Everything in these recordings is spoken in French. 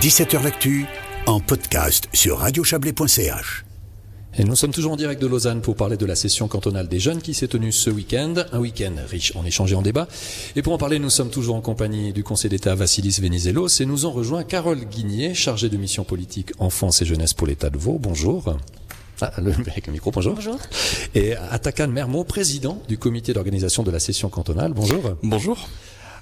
17h L'actu en podcast sur radiochablais.ch. Et nous sommes toujours en direct de Lausanne pour parler de la session cantonale des jeunes qui s'est tenue ce week-end. Un week-end riche en échanges et en débats. Et pour en parler, nous sommes toujours en compagnie du conseiller d'État Vassilis Venizelos et nous en rejoint Carole Guigné, chargée de mission politique enfance et jeunesse pour l'État de Vaud. Bonjour. Ah, le, avec le micro, bonjour. Bonjour. Et Atakan Mermo, président du comité d'organisation de la session cantonale. Bonjour. Bonjour.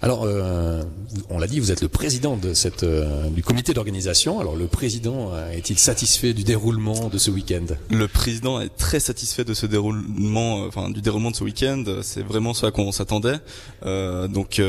Alors, euh, on l'a dit, vous êtes le président de cette, euh, du comité d'organisation. Alors, le président euh, est-il satisfait du déroulement de ce week-end? Le président est très satisfait de ce déroulement, euh, enfin du déroulement de ce week-end. C'est vraiment ce à quoi on s'attendait. Euh, donc,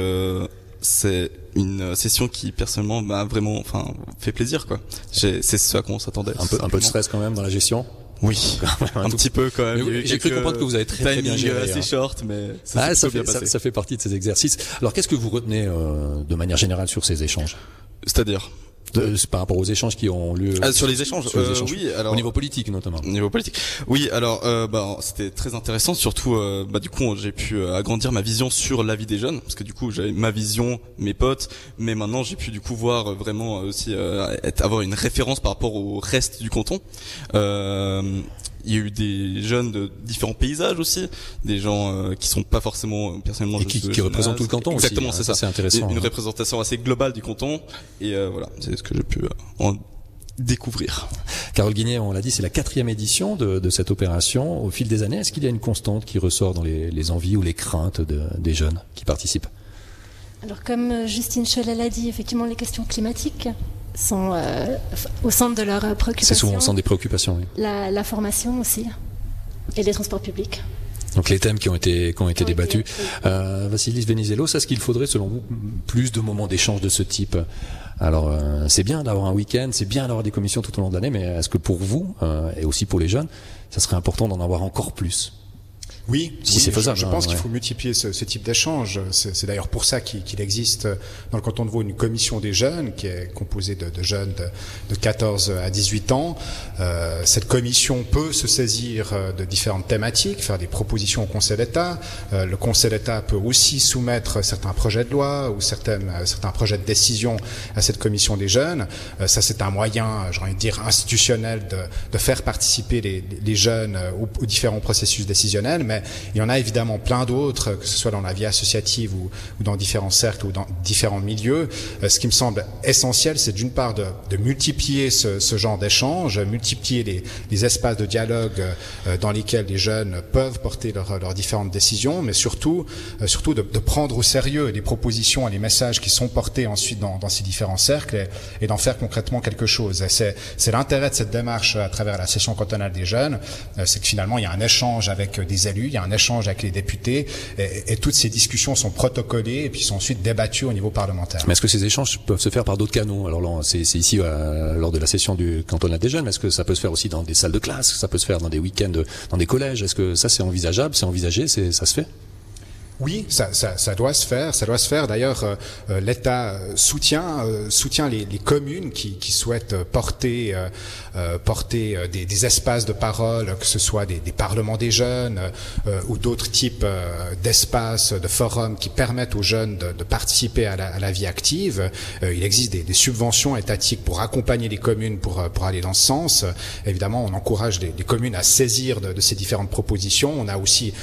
c'est une session qui personnellement m'a vraiment, enfin, fait plaisir quoi. C'est ce à quoi on s'attendait. Un peu, un peu de stress quand même dans la gestion? Oui, un, petit peu quand même. J'ai cru comprendre que vous avez très, très bien géré. assez hein. short, mais ça, ah, ça, fait, ça, ça, fait partie de ces exercices. Alors, qu'est-ce que vous retenez euh, de manière générale sur ces échanges? C'est-à-dire? De, par rapport aux échanges qui ont lieu ah, sur les échanges, sur les euh, oui alors au niveau politique notamment. Au niveau politique. Oui alors euh, bah c'était très intéressant surtout euh, bah du coup j'ai pu euh, agrandir ma vision sur la vie des jeunes parce que du coup j'avais ma vision mes potes mais maintenant j'ai pu du coup voir vraiment aussi être, avoir une référence par rapport au reste du canton il y a eu des jeunes de différents paysages aussi, des gens euh, qui sont pas forcément euh, personnellement et qui, qui représentent tout le canton. Exactement, aussi, c'est hein, ça. C'est intéressant. Une hein. représentation assez globale du canton et euh, voilà, c'est ce que j'ai pu euh, en découvrir. Carole Guinet, on l'a dit, c'est la quatrième édition de, de, cette opération. Au fil des années, est-ce qu'il y a une constante qui ressort dans les, les envies ou les craintes de, des jeunes qui participent? Alors, comme Justine Cholet l'a dit, effectivement, les questions climatiques sont euh, au centre de leurs préoccupations. C'est souvent au centre des préoccupations, oui. La, la formation aussi et les transports publics. Donc les thèmes qui ont été qui ont été débattus. Euh, Vassilis Venizelos, est-ce qu'il faudrait selon vous plus de moments d'échange de ce type? Alors euh, c'est bien d'avoir un week-end, c'est bien d'avoir des commissions tout au long de l'année, mais est-ce que pour vous euh, et aussi pour les jeunes, ça serait important d'en avoir encore plus? Oui, si oui, c'est faisable. Je, je pense hein, qu'il faut multiplier ce, ce type d'échange. C'est d'ailleurs pour ça qu'il qu existe dans le canton de Vaud une commission des jeunes qui est composée de, de jeunes de, de, 14 à 18 ans. Euh, cette commission peut se saisir de différentes thématiques, faire des propositions au Conseil d'État. Euh, le Conseil d'État peut aussi soumettre certains projets de loi ou certaines, certains projets de décision à cette commission des jeunes. Euh, ça, c'est un moyen, j'ai envie de dire, institutionnel de, de faire participer les, les jeunes aux, aux différents processus décisionnels. Mais il y en a évidemment plein d'autres, que ce soit dans la vie associative ou, dans différents cercles ou dans différents milieux. Euh, ce qui me semble essentiel, c'est d'une part de, multiplier ce, genre d'échanges, multiplier les, espaces de dialogue euh, dans lesquels les jeunes peuvent porter leurs leur différentes décisions, mais surtout, euh, surtout de, prendre au sérieux les propositions et les messages qui sont portés ensuite dans, ces différents cercles et, et d'en faire concrètement quelque chose. C'est l'intérêt de cette démarche à travers la session cantonale des jeunes, c'est que finalement il y a un échange avec des élus, il y a un échange avec les députés et, toutes ces discussions sont protocolées et puis sont ensuite débattues au niveau parlementaire. Mais est-ce que ces échanges peuvent se faire par d'autres canaux Alors c'est ici euh, lors de la session du cantonat des jeunes, mais est-ce que ça peut se faire aussi dans des salles de classe? Ça peut se faire dans des week-ends, dans des collèges? Est-ce que ça c'est envisageable? C'est envisagé? Ça se fait? Oui, ça, ça, ça, doit se faire. Ça doit se faire. D'ailleurs, euh, l'État soutient euh, soutient les, les, communes qui, qui souhaitent porter euh, porter des, espaces de parole, que ce soit des, des parlements des jeunes ou d'autres types d'espaces, de forums qui permettent aux jeunes de, de participer à la, à la, vie active. il existe des, des, subventions étatiques pour accompagner les communes pour pour aller dans ce sens. Évidemment, on encourage les, communes à saisir de, de, ces différentes propositions. On a aussi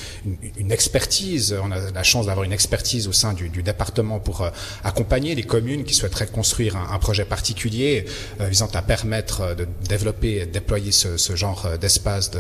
une, expertise. La chance d'avoir une expertise au sein du, du département pour euh, accompagner les communes qui souhaiteraient construire un, un projet particulier euh, visant à permettre de développer et de déployer ce, ce genre d'espace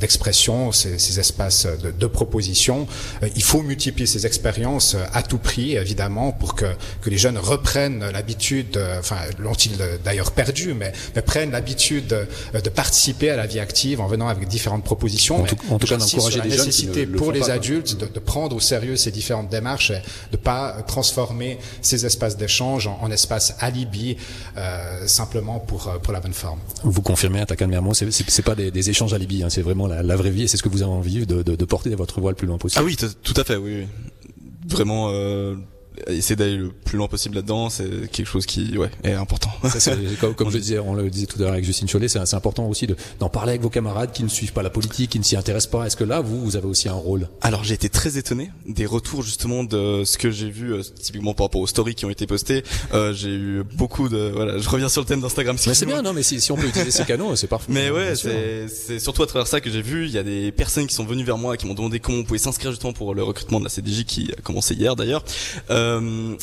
d'expression, de, ces, ces, espaces de, de proposition. Euh, il faut multiplier ces expériences à tout prix, évidemment, pour que, que les jeunes reprennent l'habitude, enfin, l'ont-ils d'ailleurs perdu, mais, mais prennent l'habitude de, de, participer à la vie active en venant avec différentes propositions. En tout, en tout cas, d'encourager la les nécessité jeunes qui le, pour le les pas, adultes de, de prendre sérieux ces différentes démarches et de pas transformer ces espaces d'échange en, en espaces alibi euh, simplement pour pour la bonne forme. Vous confirmez, Atakan Mermo, c'est c'est pas des, des, échanges alibi, hein, c'est vraiment la, la, vraie vie et c'est ce que vous avez envie de, de, de, porter votre voix le plus loin possible. Ah oui, tout à fait, oui. oui. Vraiment. Euh essayer d'aller le plus loin possible là-dedans, c'est quelque chose qui ouais est important. Ça, comme, comme je disais, on le disait tout à l'heure avec Justine Chollet, c'est important aussi d'en parler avec vos camarades qui ne suivent pas la politique, qui ne s'y intéressent pas. Est-ce que là, vous, vous avez aussi un rôle? Alors j'ai été très étonné des retours justement de ce que j'ai vu euh, typiquement par rapport aux stories qui ont été postées. Euh, j'ai eu beaucoup de voilà, je reviens sur le thème d'Instagram. Mais c'est bien, non Mais si, si on peut utiliser ces canaux, c'est parfait. Mais ouais, c'est surtout à travers ça que j'ai vu. Il y a des personnes qui sont venues vers moi qui m'ont demandé comment on pouvait s'inscrire justement pour le recrutement de la CDJ qui a commencé hier d'ailleurs. Euh,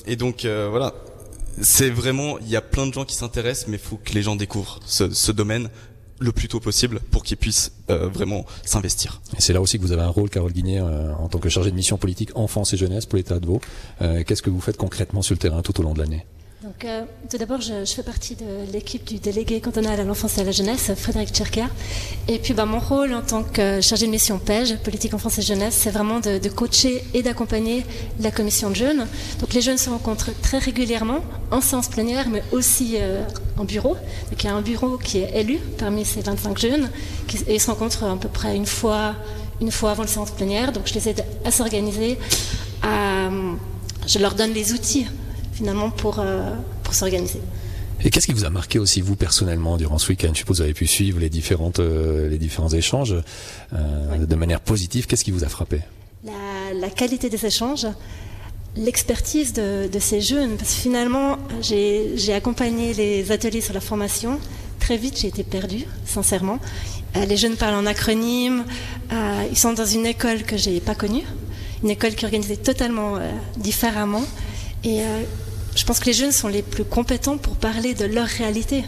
et donc euh, voilà, c'est vraiment, il y a plein de gens qui s'intéressent, mais il faut que les gens découvrent ce, domaine le plus tôt possible pour qu'ils puissent euh, vraiment s'investir. Et c'est là aussi que vous avez un rôle, Carole Guinet, euh, en tant que chargée de mission politique enfance et jeunesse pour l'État de Vaud. Euh, Qu'est-ce que vous faites concrètement sur le terrain tout au long de l'année? Euh, tout d'abord, je, fais partie de l'équipe du délégué cantonal à l'enfance et à la jeunesse, Frédéric Tcherker. Et puis, bah, mon rôle en tant que chargé de mission PEJ, politique enfance et jeunesse, c'est vraiment de, coacher et d'accompagner la commission de jeunes. Donc, les jeunes se rencontrent très régulièrement en séance plénière, mais aussi euh, en bureau. Donc, il y a un bureau qui est élu parmi ces 25 jeunes, et ils se rencontrent à peu près une fois, une fois avant la séance plénière. Donc, je les aide à s'organiser. Je leur donne les outils finalement pour, euh, pour s'organiser. Et qu'est-ce qui vous a marqué aussi vous personnellement durant ce week-end? Je suppose que vous avez pu suivre les différentes euh, les différents échanges euh, de manière positive. Qu'est-ce qui vous a frappé? La, la, qualité des échanges, l'expertise de, de, ces jeunes. Parce que finalement, j'ai accompagné les ateliers sur la formation. Très vite, j'ai été perdue, sincèrement. Euh, les jeunes parlent en acronyme. Ils sont dans une école que j'ai pas connue, une école qui est organisée totalement différemment. Et je pense que les jeunes sont les plus compétents pour parler de leur réalité.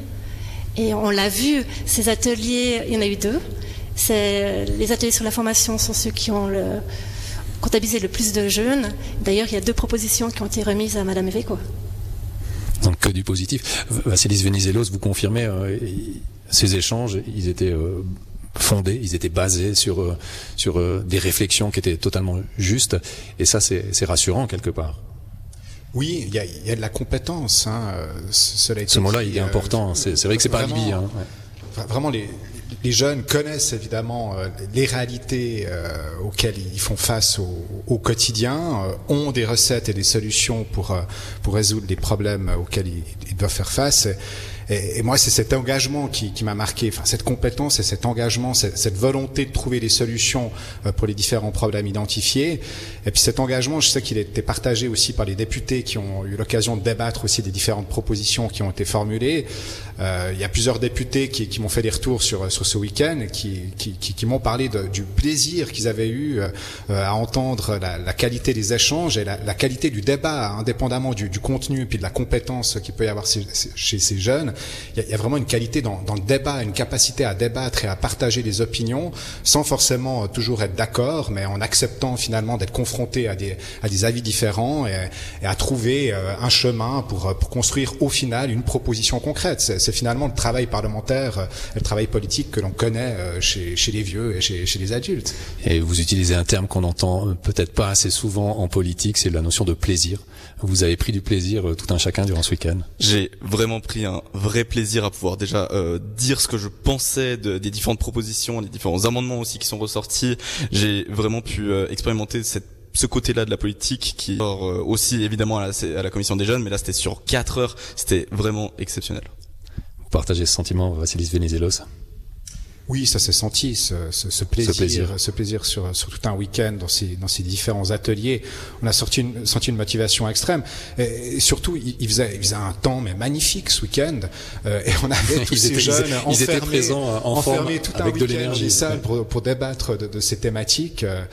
Et on l'a vu, ces ateliers, il y en a eu deux. Les ateliers sur la formation sont ceux qui ont comptabilisé le plus de jeunes. D'ailleurs, il y a deux propositions qui ont été remises à Madame Eveco. Donc que du positif. Vassilis Venizelos, vous confirmez, euh, ces échanges, ils étaient euh, fondés, ils étaient basés sur, euh, sur des réflexions qui étaient totalement justes. Et ça, c'est rassurant quelque part. Oui, il y a, y a de la compétence. Hein. Cela Ce mot-là, il est important. C'est vrai que c'est pas alibi. Hein. Ouais. Vraiment, les, les jeunes connaissent évidemment euh, les réalités euh, auxquelles ils font face au, au quotidien, euh, ont des recettes et des solutions pour, pour résoudre les problèmes auxquels ils, ils doivent faire face. Et, et moi, c'est cet engagement qui, qui m'a marqué, enfin cette compétence et cet engagement, cette, cette, volonté de trouver des solutions pour les différents problèmes identifiés. Et puis cet engagement, je sais qu'il a été partagé aussi par les députés qui ont eu l'occasion de débattre aussi des différentes propositions qui ont été formulées. Euh, il y a plusieurs députés qui, qui m'ont fait des retours sur, sur ce week-end, qui, qui, qui m'ont parlé de, du plaisir qu'ils avaient eu euh, à entendre la, la, qualité des échanges et la, la qualité du débat, indépendamment du, du, contenu puis de la compétence qu'il peut y avoir chez ces jeunes. Il y, a, il y, a, vraiment une qualité dans, dans, le débat, une capacité à débattre et à partager des opinions sans forcément toujours être d'accord, mais en acceptant finalement d'être confronté à des, à des avis différents et, et à trouver euh, un chemin pour, pour construire au final une proposition concrète. C'est finalement le travail parlementaire, le travail politique que l'on connaît chez, chez, les vieux et chez, chez, les adultes. Et vous utilisez un terme qu'on entend peut-être pas assez souvent en politique, c'est la notion de plaisir. Vous avez pris du plaisir tout un chacun durant ce week-end? J'ai vraiment pris un vrai plaisir à pouvoir déjà euh, dire ce que je pensais de, des différentes propositions, des différents amendements aussi qui sont ressortis. J'ai vraiment pu euh, expérimenter cette ce côté-là de la politique qui sort euh, aussi évidemment à la, à la commission des jeunes, mais là c'était sur 4 heures, c'était vraiment exceptionnel. Partager ce sentiment, Vassilis Venizelos? Oui, ça s'est senti, ce, ce, ce, plaisir, ce, plaisir, ce plaisir sur, sur tout un week-end dans ces, dans ces différents ateliers. On a sorti une, senti une motivation extrême. Et, et surtout, il, il, faisait, il faisait un temps mais magnifique ce week-end. Euh, et on avait tous ils ces étaient, jeunes ils, enfermés, ils étaient présents en enfermés tout avec un de les salles ouais. pour, pour débattre de, de ces thématiques. Euh,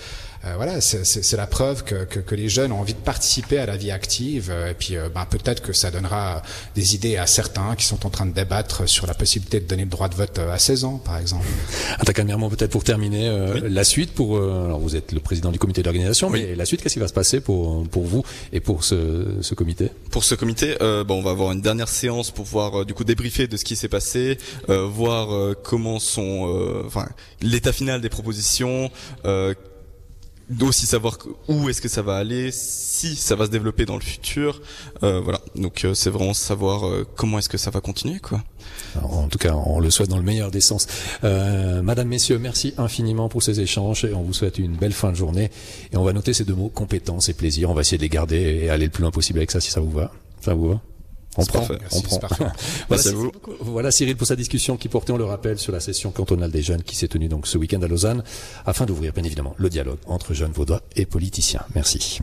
euh, voilà, c'est la preuve que, que, que, les jeunes ont envie de participer à la vie active. Et puis, euh, ben, peut-être que ça donnera des idées à certains qui sont en train de débattre sur la possibilité de donner le droit de vote à 16 ans, par exemple. Attaque Mirmont, peut-être pour terminer, euh, oui. la suite pour. alors, vous êtes le président du comité d'organisation, oui. mais la suite, qu'est-ce qui va se passer pour pour vous et pour ce, ce comité? Pour ce comité, bon, on va avoir une dernière séance pour voir du coup débriefer de ce qui s'est passé, voir comment sont, enfin, l'état final des propositions aussi savoir où est-ce que ça va aller, si ça va se développer dans le futur. Euh, voilà, donc euh, c'est vraiment savoir euh, comment est-ce que ça va continuer, quoi. en tout cas, on le souhaite dans le meilleur des sens. Euh, Madame, Messieurs, merci infiniment pour ces échanges et on vous souhaite une belle fin de journée. Et on va noter ces deux mots, compétence et plaisir. On va essayer de les garder et aller le plus loin possible avec ça, si ça vous va. Ça vous va? On prend, parfait. on prend. voilà, vous. voilà Cyril pour sa discussion qui portait, on le rappelle, sur la session cantonale des jeunes qui s'est tenue donc ce week-end à Lausanne, afin d'ouvrir bien évidemment le dialogue entre jeunes vaudois et politiciens. Merci.